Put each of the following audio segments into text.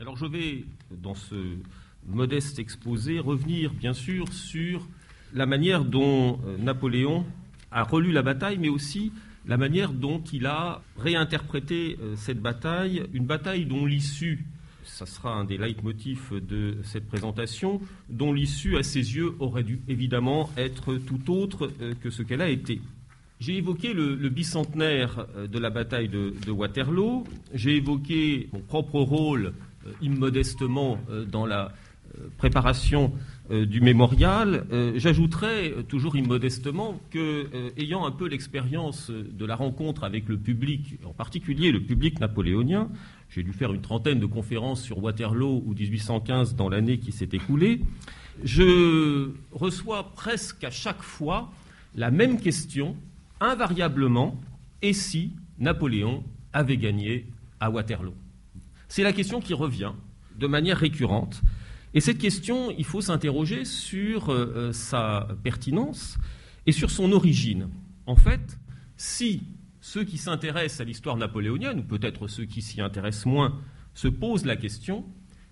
Alors je vais, dans ce modeste exposé, revenir bien sûr sur la manière dont euh, Napoléon a relu la bataille, mais aussi la manière dont il a réinterprété euh, cette bataille, une bataille dont l'issue, ça sera un des leitmotifs de cette présentation, dont l'issue à ses yeux aurait dû évidemment être tout autre euh, que ce qu'elle a été. J'ai évoqué le, bicentenaire de la bataille de, de Waterloo, j'ai évoqué mon propre rôle immodestement dans la préparation euh, du mémorial, euh, j'ajouterais euh, toujours immodestement que, ayant un peu l'expérience de la rencontre avec le public, en particulier le public napoléonien, j'ai dû faire une trentaine de conférences sur Waterloo ou 1815 dans l'année qui s'est écoulée, je reçois presque à chaque fois la même question, invariablement, et si Napoléon avait gagné à Waterloo? C'est la question qui revient de manière récurrente. Et cette question, il faut s'interroger sur euh, euh, sa pertinence et sur son origine. En fait, si ceux qui s'intéressent à l'histoire napoléonienne, ou peut-être ceux qui s'y intéressent moins, se posent la question,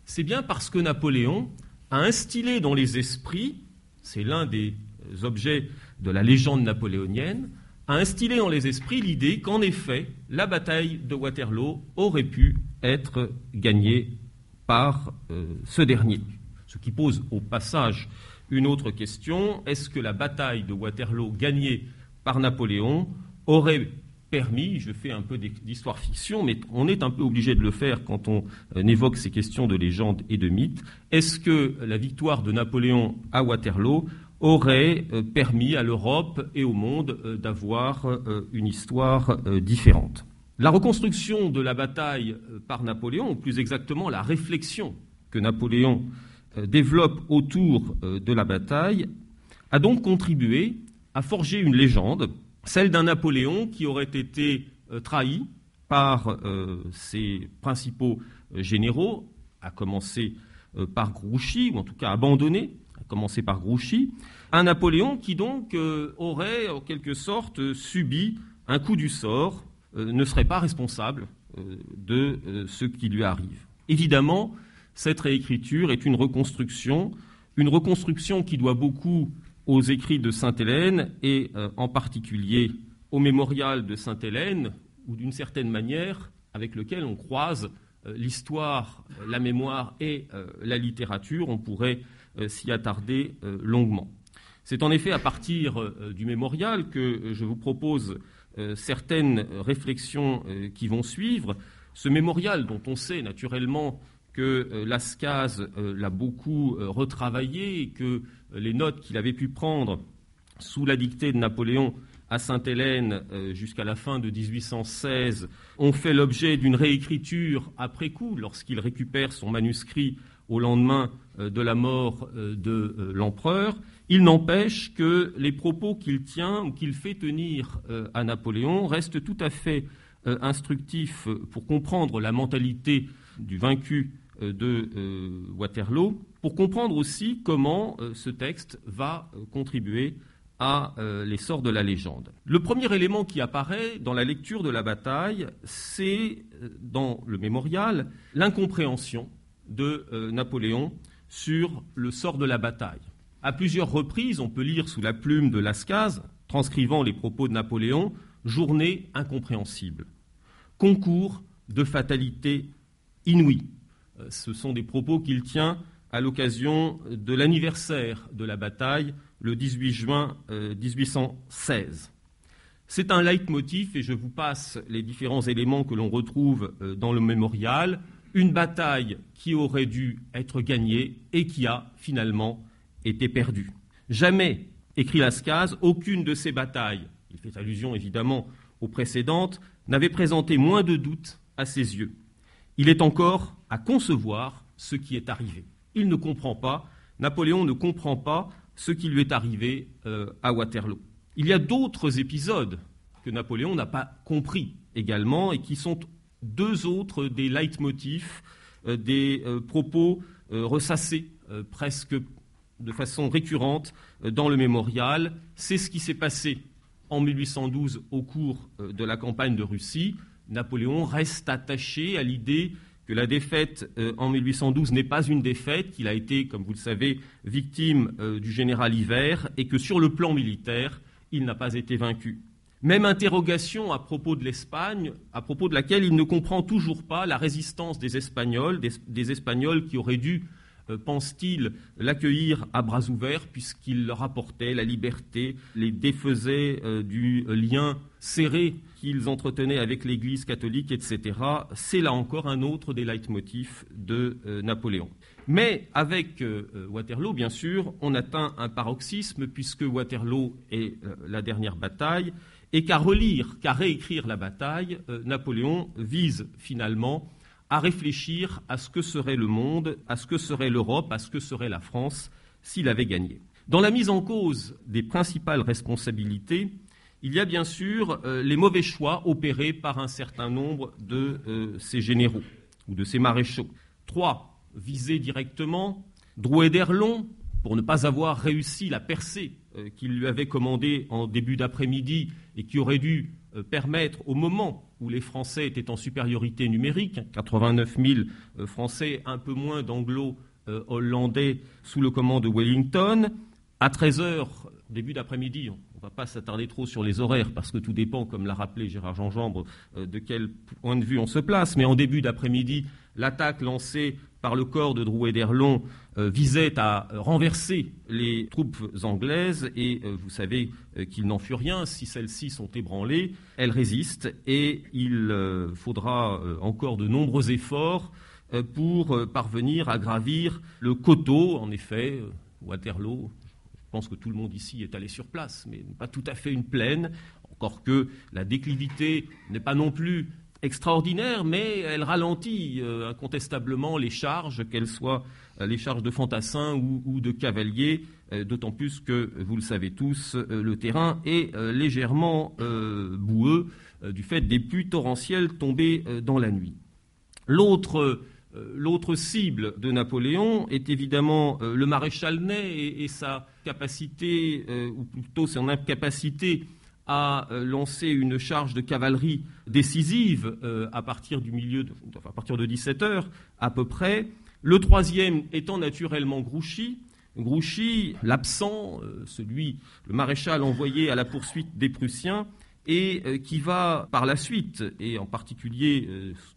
c'est bien parce que Napoléon a instillé dans les esprits, c'est l'un des objets de la légende napoléonienne, a instillé dans les esprits l'idée qu'en effet, la bataille de Waterloo aurait pu être gagnée par euh, ce dernier. Ce qui pose au passage une autre question, est-ce que la bataille de Waterloo gagnée par Napoléon aurait permis, je fais un peu d'histoire fiction, mais on est un peu obligé de le faire quand on euh, évoque ces questions de légende et de mythe, est-ce que la victoire de Napoléon à Waterloo aurait euh, permis à l'Europe et au monde d'avoir une histoire différente. La reconstruction de la bataille euh, par Napoléon, ou plus exactement la réflexion que Napoléon euh, développe autour euh, de la bataille, a donc contribué à forger une légende, celle d'un Napoléon qui aurait été trahi par ses principaux généraux, à commencer par Grouchy, ou en tout cas abandonné, commencer par Grouchy, un Napoléon qui donc aurait en quelque sorte subi un coup du sort euh, ne serait pas responsable euh, de euh, ce qui lui arrive. Évidemment, cette réécriture est une reconstruction, une reconstruction qui doit beaucoup aux écrits de Sainte-Hélène et en particulier au mémorial de Sainte-Hélène, ou d'une certaine manière avec lequel on croise l'histoire, la mémoire et la littérature. On pourrait s'y attarder longuement. C'est en effet à partir du mémorial que je vous propose euh, certaines réflexions euh, qui vont suivre. Ce mémorial, dont on sait naturellement que euh, Lascaz l'a beaucoup retravaillé et que les notes qu'il avait pu prendre sous la dictée de Napoléon à Sainte-Hélène jusqu'à la fin de 1816 ont fait l'objet d'une réécriture après coup lorsqu'il récupère son manuscrit au lendemain de la mort de l'empereur. Il n'empêche que les propos qu'il tient ou qu'il fait tenir euh, à Napoléon restent tout à fait euh, instructifs pour comprendre la mentalité du vaincu euh, de Waterloo, pour comprendre aussi comment ce texte va contribuer à l'essor de la légende. Le premier élément qui apparaît dans la lecture de la bataille, c'est dans le mémorial l'incompréhension de Napoléon sur le sort de la bataille. À plusieurs reprises, on peut lire sous la plume de Lascaz, transcrivant les propos de Napoléon, journée incompréhensible, concours de fatalité inouïe. Euh, ce sont des propos qu'il tient à l'occasion de l'anniversaire de la bataille, le 18 juin 1816. Euh, C'est un leitmotiv, et je vous passe les différents éléments que l'on retrouve euh, dans le mémorial. Une bataille qui aurait dû être gagnée et qui a finalement était perdu. Jamais, écrit Lascaz, aucune de ces batailles, il fait allusion évidemment aux précédentes, n'avait présenté moins de doutes à ses yeux. Il est encore à concevoir ce qui est arrivé. Il ne comprend pas, Napoléon ne comprend pas ce qui lui est arrivé euh, à Waterloo. Il y a d'autres épisodes que Napoléon n'a pas compris également et qui sont deux autres des leitmotifs, euh, des euh, propos ressassés presque de façon récurrente euh, dans le mémorial. C'est ce qui s'est passé en 1812 au cours euh, de la campagne de Russie. Napoléon reste attaché à l'idée que la défaite en 1812 n'est pas une défaite, qu'il a été, comme vous le savez, victime du général Hiver, et que sur le plan militaire, il n'a pas été vaincu. Même interrogation à propos de l'Espagne, à propos de laquelle il ne comprend toujours pas la résistance des Espagnols, des, Espagnols qui auraient dû, euh, pense-t-il, l'accueillir à bras ouverts puisqu'il leur apportait la liberté, les défaisait euh, du lien serré qu'ils entretenaient avec l'Église catholique, etc. C'est là encore un autre des leitmotifs de euh, Napoléon. Mais avec Waterloo, bien sûr, on atteint un paroxysme puisque Waterloo est la dernière bataille et qu'à relire, qu'à réécrire la bataille, euh, Napoléon vise finalement à réfléchir à ce que serait le monde, à ce que serait l'Europe, à ce que serait la France s'il avait gagné. Dans la mise en cause des principales responsabilités, il y a bien sûr euh, les mauvais choix opérés par un certain nombre de euh, ces généraux ou de ces maréchaux. Trois visés directement, Drouet d'Erlon, pour ne pas avoir réussi la percée qu'il lui avait commandée en début d'après-midi et qui aurait dû euh, permettre, au moment où les Français étaient en supériorité numérique, 89 000 euh, Français, un peu moins d'anglo-hollandais sous le command de Wellington, à 13 heures, début d'après-midi, on ne va pas s'attarder trop sur les horaires parce que tout dépend, comme l'a rappelé Gérard Jean-Jambre, de quel point de vue on se place. Mais en début d'après-midi, l'attaque lancée par le corps de Drouet d'Erlon euh, visait à renverser les troupes anglaises et euh, vous savez euh, qu'il n'en fut rien. Si celles-ci sont ébranlées, elles résistent et il faudra encore de nombreux efforts pour parvenir à gravir le coteau. En effet, Waterloo, je pense que tout le monde ici est allé sur place, mais pas tout à fait une plaine, encore que la déclivité n'est pas non plus extraordinaire, mais elle ralentit euh, incontestablement les charges, qu'elles soient euh, les charges de fantassins ou, de cavaliers, euh, d'autant plus que, vous le savez tous, le terrain est légèrement boueux du fait des pluies torrentielles tombées dans la nuit. L'autre cible de Napoléon est évidemment le maréchal Ney et sa capacité, ou plutôt son incapacité a euh, lancé une charge de cavalerie décisive euh, à partir du milieu, de, à partir de 17 heures à peu près. Le troisième étant naturellement Grouchy. Grouchy, l'absent, euh, celui, le maréchal envoyé à la poursuite des Prussiens, et qui va par la suite, et en particulier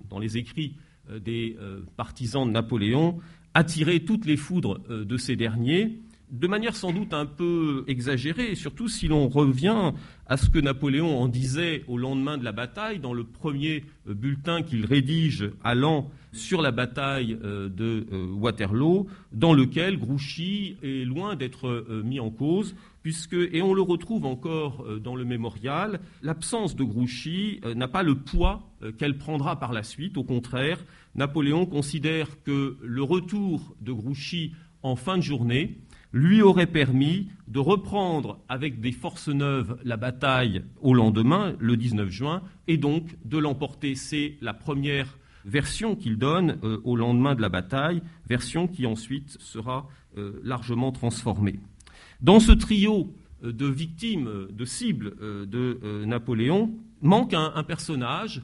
dans les écrits des partisans de Napoléon, attirer toutes les foudres de ces derniers de manière sans doute un peu exagérée, surtout si l'on revient à ce que Napoléon en disait au lendemain de la bataille, dans le premier euh, bulletin qu'il rédige allant sur la bataille euh, de euh, Waterloo, dans lequel Grouchy est loin d'être mis en cause, puisque, et on le retrouve encore dans le mémorial, l'absence de Grouchy n'a pas le poids qu'elle prendra par la suite. Au contraire, Napoléon considère que le retour de Grouchy en fin de journée, lui aurait permis de reprendre avec des forces neuves la bataille au lendemain, le 19 juin, et donc de l'emporter. C'est la première version qu'il donne euh, au lendemain de la bataille, version qui ensuite sera euh, largement transformée. Dans ce trio euh, de victimes, de cibles de Napoléon, manque un, personnage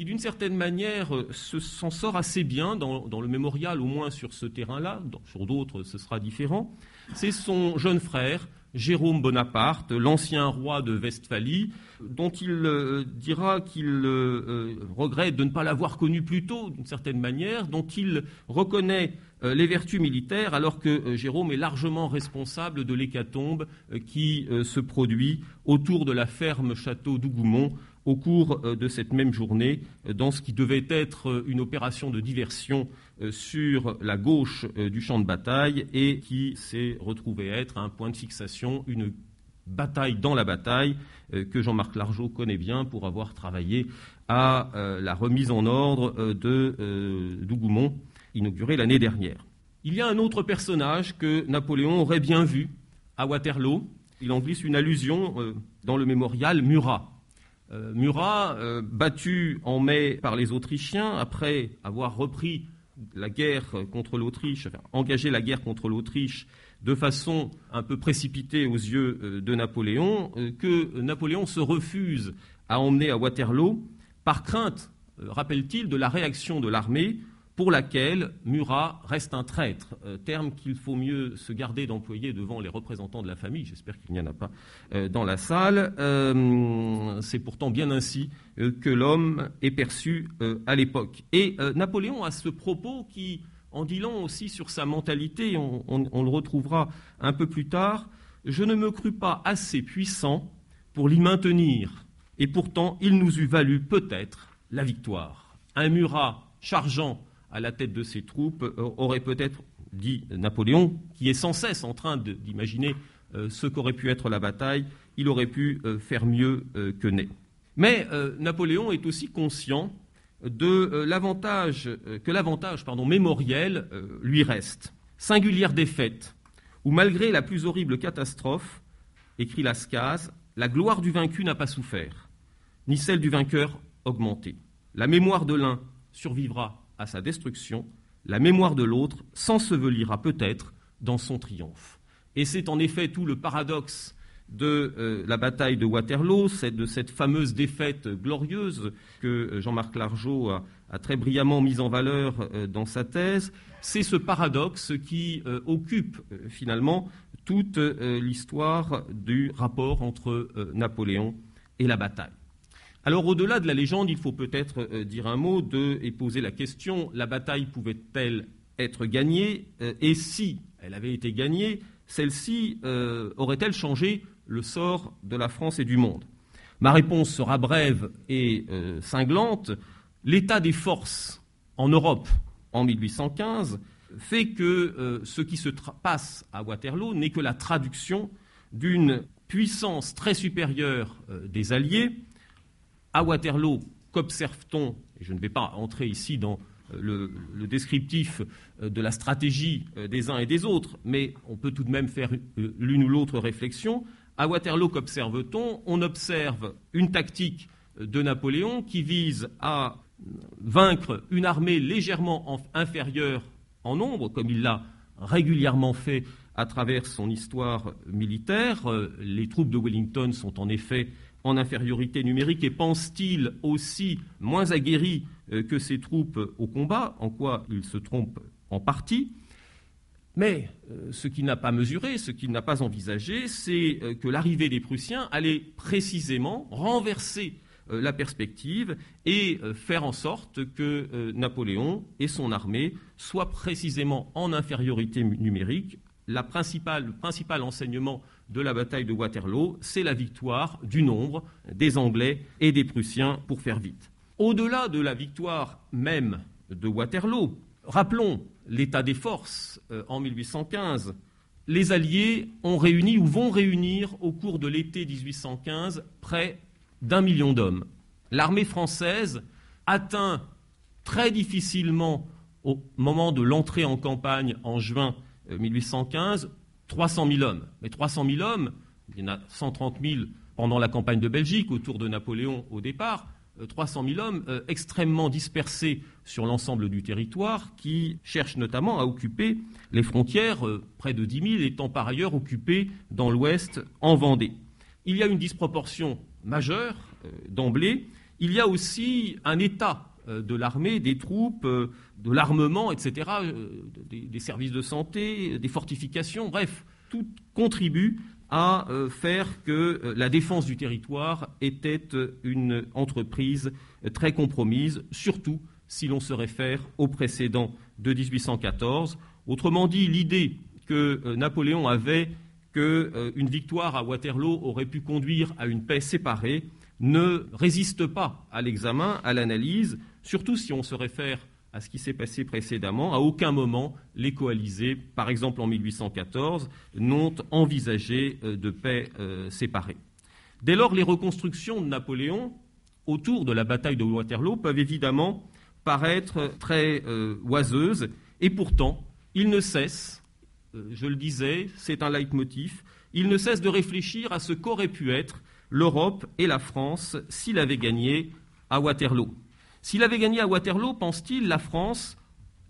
qui, d'une certaine manière, s'en sort assez bien dans, le mémorial, au moins sur ce terrain-là. Sur d'autres, ce sera différent c'est son jeune frère, Jérôme Bonaparte, l'ancien roi de Westphalie, dont il euh, dira qu'il euh, euh, regrette de ne pas l'avoir connu plus tôt, d'une certaine manière, dont il reconnaît les vertus militaires, alors que Jérôme est largement responsable de l'hécatombe qui se produit autour de la ferme château d'Ougoumont au cours de cette même journée, dans ce qui devait être une opération de diversion euh, sur la gauche euh, du champ de bataille et qui s'est retrouvé être un point de fixation, une bataille dans la bataille euh, que Jean-Marc Largeau connaît bien pour avoir travaillé à la remise en ordre de Dougoumont, inaugurée l'année dernière. Il y a un autre personnage que Napoléon aurait bien vu à Waterloo. Il en glisse une allusion dans le mémorial Murat. Murat, battu en mai par les Autrichiens, après avoir repris la guerre contre l'Autriche, enfin, engager la guerre contre l'Autriche de façon un peu précipitée aux yeux euh, de Napoléon, euh, que Napoléon se refuse à emmener à Waterloo par crainte, euh, rappelle-t-il, de la réaction de l'armée pour laquelle Murat reste un traître, euh, terme qu'il faut mieux se garder d'employer devant les représentants de la famille. J'espère qu'il n'y en a pas euh, dans la salle. Euh, c'est pourtant bien ainsi que l'homme est perçu à l'époque. Et Napoléon a ce propos qui en dit long aussi sur sa mentalité, on, le retrouvera un peu plus tard. Je ne me crus pas assez puissant pour l'y maintenir, et pourtant il nous eût valu peut-être la victoire. Un Murat chargeant à la tête de ses troupes euh, aurait peut-être dit Napoléon, qui est sans cesse en train d'imaginer euh, ce qu'aurait pu être la bataille, il aurait pu euh, faire mieux que Ney. Mais Napoléon est aussi conscient de l'avantage que l'avantage mémoriel lui reste. Singulière défaite, où malgré la plus horrible catastrophe, écrit Lascaz, la gloire du vaincu n'a pas souffert, ni celle du vainqueur augmentée. La mémoire de l'un survivra à sa destruction, la mémoire de l'autre s'ensevelira peut-être dans son triomphe. Et c'est en effet tout le paradoxe de euh, la bataille de Waterloo, de cette fameuse défaite glorieuse que euh, Jean-Marc Largeau a, très brillamment mise en valeur euh, dans sa thèse. C'est ce paradoxe qui occupe finalement toute l'histoire du rapport entre Napoléon et la bataille. Alors au-delà de la légende, il faut peut-être euh, dire un mot et poser la question, la bataille pouvait-elle être gagnée euh, Et si elle avait été gagnée, celle-ci euh, aurait-elle changé le sort de la France et du monde? Ma réponse sera brève et cinglante. L'état des forces en Europe en 1815 fait que ce qui se passe à Waterloo n'est que la traduction d'une puissance très supérieure des Alliés à Waterloo, qu'observe-t-on Et je ne vais pas entrer ici dans euh, le, descriptif euh, de la stratégie euh, des uns et des autres, mais on peut tout de même faire l'une ou l'autre réflexion. À Waterloo, qu'observe-t-on? On observe une tactique de Napoléon qui vise à vaincre une armée légèrement inférieure en nombre, comme il l'a régulièrement fait à travers son histoire militaire. Les troupes de Wellington sont en effet en infériorité numérique et pense-t-il aussi moins aguerri euh, que ses troupes au combat, en quoi il se trompe en partie. Mais euh, ce qu'il n'a pas mesuré, ce qu'il n'a pas envisagé, c'est euh, que l'arrivée des Prussiens allait précisément renverser la perspective et faire en sorte que Napoléon et son armée soient précisément en infériorité numérique. le principal enseignement de la bataille de Waterloo, c'est la victoire du nombre des Anglais et des Prussiens, pour faire vite. Au-delà de la victoire même de Waterloo, rappelons l'état des forces euh, en 1815. Les Alliés ont réuni ou vont réunir au cours de l'été 1815 près d'un million d'hommes. L'armée française atteint très difficilement au moment de l'entrée en campagne en juin 1815 euh, 300 000 hommes. Mais 300 000 hommes, il y en a 130 000 pendant la campagne de Belgique, autour de Napoléon au départ, 300 euh, 000 hommes euh, extrêmement dispersés sur l'ensemble du territoire, qui cherchent notamment à occuper les frontières, euh, près de 10 000 étant par ailleurs occupés dans l'ouest, en Vendée. Il y a une disproportion majeure d'emblée. Il y a aussi un état euh, de l'armée, des troupes, euh, de l'armement, etc., euh, des, services de santé, des fortifications, bref, tout contribue à faire que la défense du territoire était une entreprise très compromise, surtout si l'on se réfère au précédent de 1814. Autrement dit, l'idée que Napoléon avait qu'une victoire à Waterloo aurait pu conduire à une paix séparée ne résiste pas à l'examen, à l'analyse, surtout si on se réfère à ce qui s'est passé précédemment. À aucun moment, les coalisés, par exemple en 1814, n'ont envisagé euh, de paix euh, séparée. Dès lors, les reconstructions de Napoléon autour de la bataille de Waterloo peuvent évidemment paraître très euh, oiseuses, et pourtant, il ne cesse, je le disais, c'est un leitmotiv, il ne cesse de réfléchir à ce qu'aurait pu être l'Europe et la France s'il avait gagné à Waterloo. S'il avait gagné à Waterloo, pense-t-il, la France,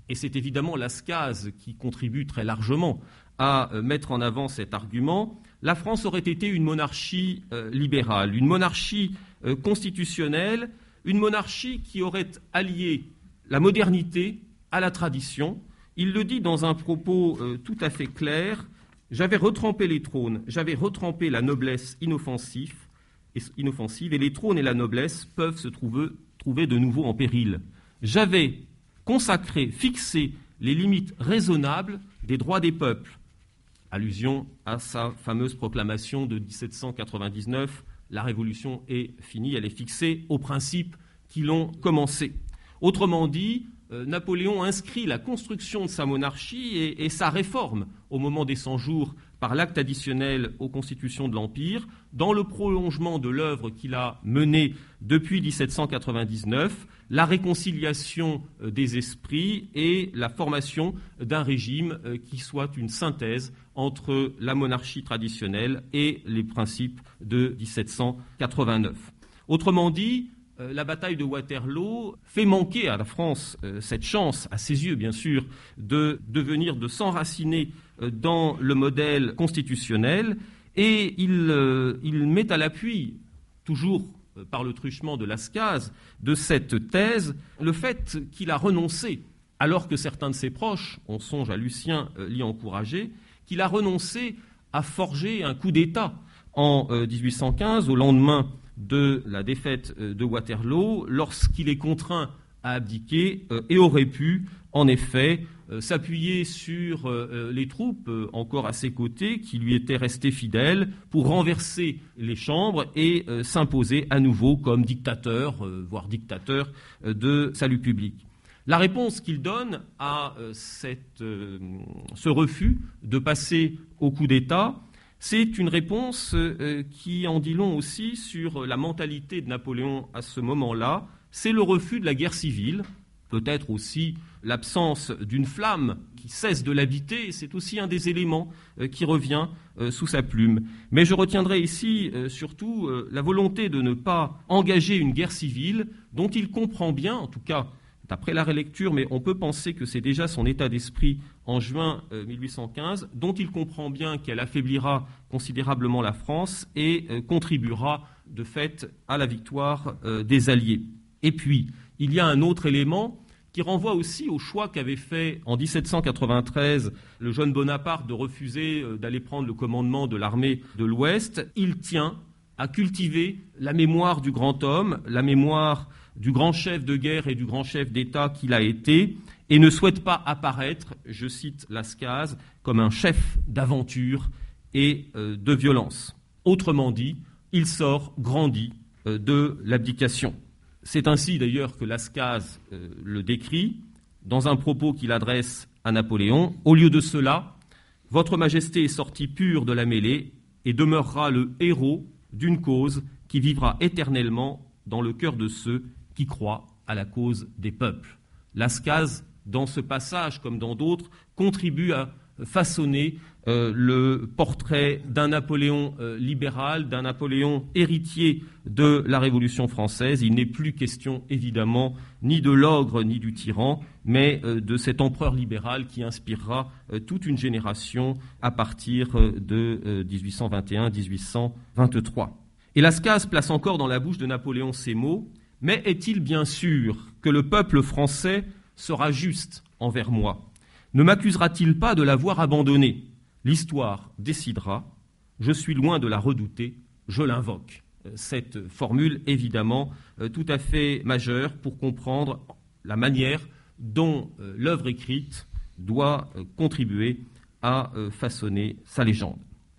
et c'est évidemment Lascaz qui contribue très largement à euh, mettre en avant cet argument, la France aurait été une monarchie euh, libérale, une monarchie euh, constitutionnelle, une monarchie qui aurait allié la modernité à la tradition. Il le dit dans un propos tout à fait clair. J'avais retrempé les trônes, j'avais retrempé la noblesse inoffensive, et les trônes et la noblesse peuvent se trouver, de nouveau en péril. J'avais consacré, fixé les limites raisonnables des droits des peuples. Allusion à sa fameuse proclamation de 1799 la révolution est finie, elle est fixée aux principes qui l'ont commencé. Autrement dit, euh, Napoléon inscrit la construction de sa monarchie et, sa réforme au moment des 100 jours par l'acte additionnel aux constitutions de l'Empire dans le prolongement de l'œuvre qu'il a menée depuis 1799, la réconciliation euh, des esprits et la formation d'un régime euh, qui soit une synthèse entre la monarchie traditionnelle et les principes de 1789. Autrement dit, euh, la bataille de Waterloo fait manquer à la France cette chance, à ses yeux bien sûr, de devenir, de s'enraciner dans le modèle constitutionnel, et il, il met à l'appui, toujours euh, par le truchement de Lascaz de cette thèse le fait qu'il a renoncé, alors que certains de ses proches, on songe à Lucien euh, l'y encourager, qu'il a renoncé à forger un coup d'État en 1815, euh, au lendemain de la défaite de Waterloo, lorsqu'il est contraint à abdiquer et aurait pu, en effet, euh, s'appuyer sur euh, euh, les troupes encore à ses côtés qui lui étaient restées fidèles pour renverser les chambres et s'imposer à nouveau comme dictateur, voire dictateur de salut public. La réponse qu'il donne à ce refus de passer au coup d'État, c'est une réponse qui en dit long aussi sur la mentalité de Napoléon à ce moment-là. C'est le refus de la guerre civile, peut-être aussi l'absence d'une flamme qui cesse de l'habiter, c'est aussi un des éléments euh, qui revient euh, sous sa plume. Mais je retiendrai ici euh, surtout la volonté de ne pas engager une guerre civile dont il comprend bien, en tout cas d'après la relecture, mais on peut penser que c'est déjà son état d'esprit en juin 1815, dont il comprend bien qu'elle affaiblira considérablement la France et contribuera de fait à la victoire des Alliés. Et puis, il y a un autre élément qui renvoie aussi au choix qu'avait fait en 1793 le jeune Bonaparte de refuser euh, d'aller prendre le commandement de l'armée de l'Ouest. Il tient à cultiver la mémoire du grand homme, la mémoire du grand chef de guerre et du grand chef d'État qu'il a été, et ne souhaite pas apparaître, je cite Lascaz, comme un chef d'aventure et euh, de violence. Autrement dit, il sort grandi euh, de l'abdication. C'est ainsi d'ailleurs que Lascaz euh, le décrit dans un propos qu'il adresse à Napoléon. Au lieu de cela, Votre Majesté est sorti pur de la mêlée et demeurera le héros d'une cause qui vivra éternellement dans le cœur de ceux qui croient à la cause des peuples. Lascaz, dans ce passage comme dans d'autres, contribue à façonner euh, le portrait d'un Napoléon euh, libéral, d'un Napoléon héritier de la Révolution française. Il n'est plus question, évidemment, ni de l'ogre ni du tyran, mais euh, de cet empereur libéral qui inspirera toute une génération à partir de 1821-1823. Et Lascaz place encore dans la bouche de Napoléon ces mots Mais est-il bien sûr que le peuple français sera juste envers moi? Ne m'accusera-t-il pas de l'avoir abandonné? L'histoire décidera. Je suis loin de la redouter. Je l'invoque. Euh, cette formule, évidemment, euh, tout à fait majeure pour comprendre la manière dont euh, l'œuvre écrite doit contribuer à façonner sa légende.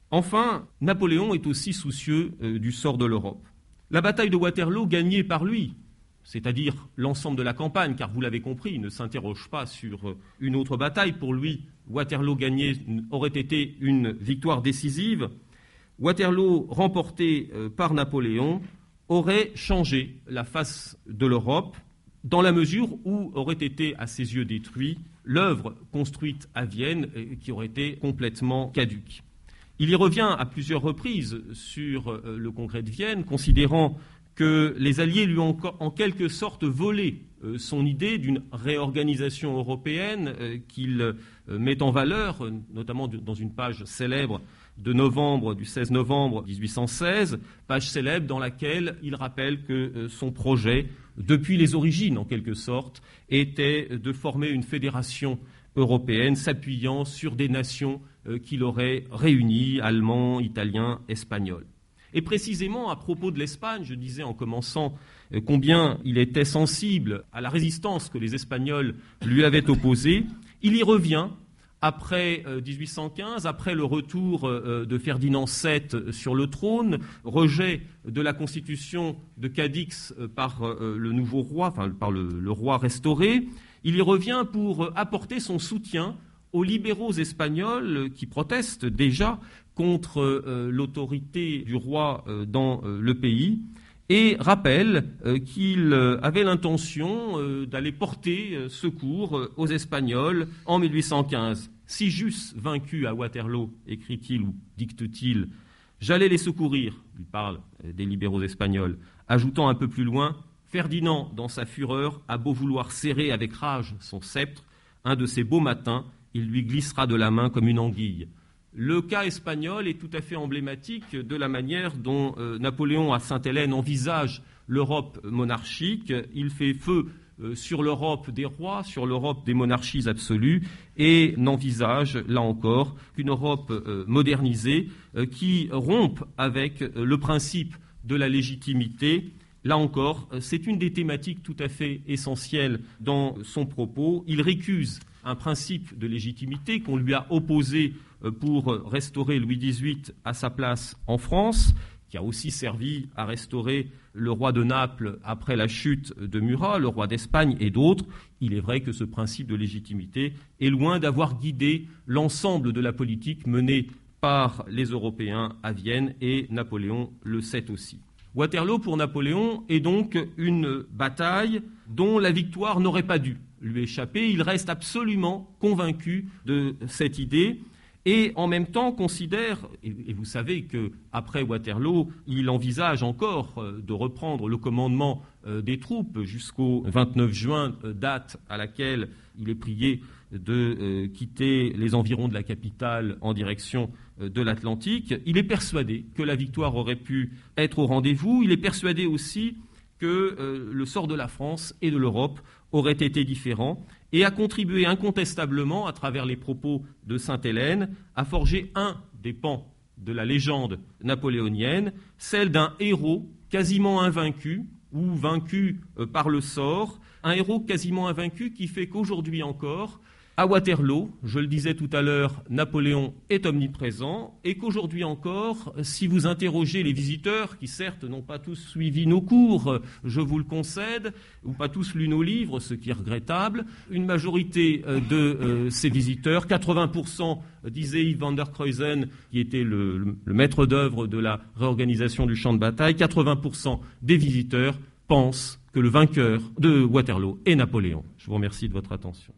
Enfin, Napoléon est aussi soucieux du sort de l'Europe. La bataille de Waterloo gagnée par lui, c'est-à-dire l'ensemble de la campagne, car vous l'avez compris, il ne s'interroge pas sur euh, une autre bataille. Pour lui, Waterloo gagné aurait été une victoire décisive. Waterloo remporté euh, par Napoléon aurait changé la face de l'Europe dans la mesure où aurait été à ses yeux détruit l'œuvre construite à Vienne qui aurait été complètement caduque. Il y revient à plusieurs reprises sur euh, le congrès de Vienne, considérant que les Alliés lui ont en quelque sorte volé euh, son idée d'une réorganisation européenne euh, qu'il euh, met en valeur, notamment dans une page célèbre de novembre, du 16 novembre 1816, page célèbre dans laquelle il rappelle que son projet, depuis les origines en quelque sorte, était de former une fédération européenne s'appuyant sur des nations qu'il aurait réunies, allemands, italiens, espagnols. Et précisément à propos de l'Espagne, je disais en commençant euh, combien il était sensible à la résistance que les Espagnols lui avaient opposée, il y revient après 1815, euh, après le retour euh, de Ferdinand VII sur le trône, rejet de la constitution de Cadix par le nouveau roi, enfin par le roi restauré, il y revient pour apporter son soutien aux libéraux espagnols qui protestent déjà contre euh, l'autorité du roi euh, dans euh, le pays et rappelle qu'il avait l'intention d'aller porter secours aux Espagnols en 1815. Si j'eusse vaincu à Waterloo, écrit-il ou dicte-t-il, j'allais les secourir, lui parle des libéraux espagnols, ajoutant un peu plus loin, Ferdinand, dans sa fureur, a beau vouloir serrer avec rage son sceptre, un de ces beaux matins, il lui glissera de la main comme une anguille. Le cas espagnol est tout à fait emblématique de la manière dont euh, Napoléon à Sainte-Hélène envisage l'Europe monarchique. Il fait feu euh, sur l'Europe des rois, sur l'Europe des monarchies absolues, et n'envisage, là encore, qu'une Europe euh, modernisée qui rompe avec le principe de la légitimité. Là encore, c'est une des thématiques tout à fait essentielles dans son propos. Il récuse un principe de légitimité qu'on lui a opposé euh, pour restaurer Louis XVIII à sa place en France, qui a aussi servi à restaurer le roi de Naples après la chute de Murat, le roi d'Espagne et d'autres, il est vrai que ce principe de légitimité est loin d'avoir guidé l'ensemble de la politique menée par les Européens à Vienne et Napoléon le sait aussi. Waterloo pour Napoléon est donc une bataille dont la victoire n'aurait pas dû lui échapper. Il reste absolument convaincu de cette idée et en même temps considère, et vous savez qu'après Waterloo, il envisage encore euh, de reprendre le commandement euh, des troupes jusqu'au 29 juin, euh, date à laquelle il est prié de quitter les environs de la capitale en direction de l'Atlantique. Il est persuadé que la victoire aurait pu être au rendez-vous. Il est persuadé aussi que le sort de la France et de l'Europe aurait été différent et a contribué incontestablement, à travers les propos de Sainte-Hélène, à forger un des pans de la légende napoléonienne, celle d'un héros quasiment invaincu ou vaincu euh, par le sort, un héros quasiment invaincu qui fait qu'aujourd'hui encore, à Waterloo, je le disais tout à l'heure, Napoléon est omniprésent et qu'aujourd'hui encore, si vous interrogez les visiteurs, qui certes n'ont pas tous suivi nos cours, je vous le concède, ou pas tous lu nos livres, ce qui est regrettable, une majorité euh, de euh, ces visiteurs, 80%, disait Yves van der Kreuzen, qui était le, le maître d'œuvre de la réorganisation du champ de bataille, 80% des visiteurs pensent que le vainqueur de Waterloo est Napoléon. Je vous remercie de votre attention.